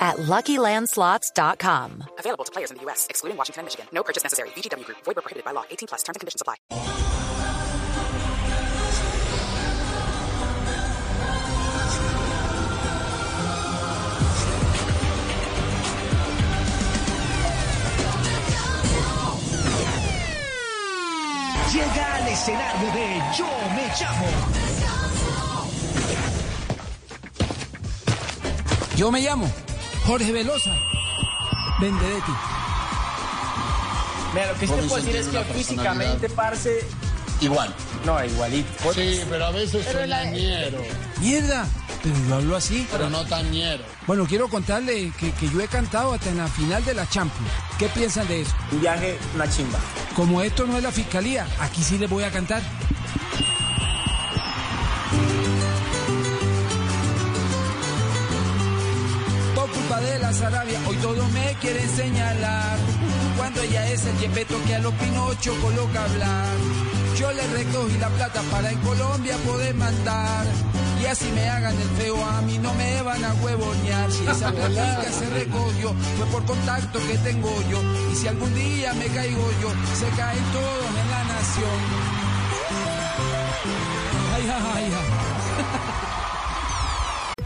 at LuckyLandSlots.com. Available to players in the U.S., excluding Washington and Michigan. No purchase necessary. VGW Group. Void where prohibited by law. 18 plus. Terms and conditions apply. Llega al escenario de Yo Me Llamo. Yo me llamo Jorge Velosa Vendedetti. Mira, lo que sí te puedo decir es que físicamente, parce. Igual. No, igualito. Sí, pero a veces soy ñero. Mierda, pero yo hablo así. Pero no tan ñero. Bueno, quiero contarle que, que yo he cantado hasta en la final de la Champions. ¿Qué piensan de eso? Un viaje, una chimba. Como esto no es la fiscalía, aquí sí les voy a cantar. De la Sarabia, hoy todos me quieren señalar. Cuando ella es el yepeto que a los Pinocho coloca hablar. Yo le recogí la plata para en Colombia poder mandar. Y así me hagan el feo, a mí no me van a huevonear. Si esa platica se recogió, fue por contacto que tengo yo. Y si algún día me caigo yo, se caen todos en la nación. Ay, ay.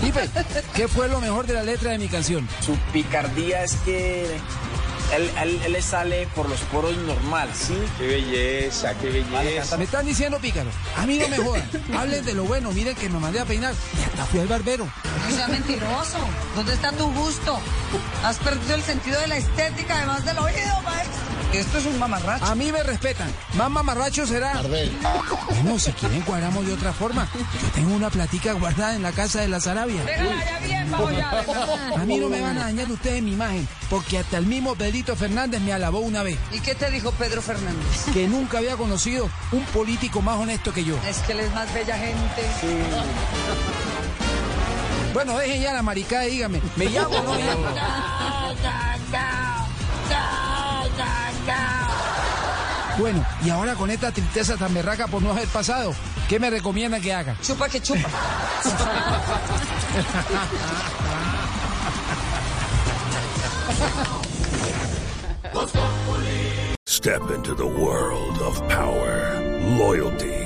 Pipe, ¿qué fue lo mejor de la letra de mi canción? Su picardía es que él, él- él le sale por los poros normal, ¿sí? Qué belleza, qué belleza. Me están diciendo pícaro. A mí no me jodan. Hablen de lo bueno. Miren que me mandé a peinar y hasta fui al barbero. No sea mentiroso. ¿Dónde está tu gusto? Has perdido el sentido de la estética, además del oído, maestro. Esto es un mamarracho. A mí me respetan. Más mamarracho será. Bueno, si quieren cuadramos de otra forma. Yo tengo una platica guardada en la casa de la Sarabia. Déjala ya bien, bajo ya. A mí no me van a dañar ustedes mi imagen, porque hasta el mismo Pedrito Fernández me alabó una vez, ¿Y qué te dijo Pedro Fernández? que nunca había conocido un político más honesto que yo. Es que él es más bella gente. Bueno, dejen ya la maricada y díganme, ¿me llamo o no me llamo? Bueno, y ahora con esta tristeza tan berraca por no haber pasado, ¿qué me recomiendan que haga? Chupa que chupa. Step into the world of power, loyalty,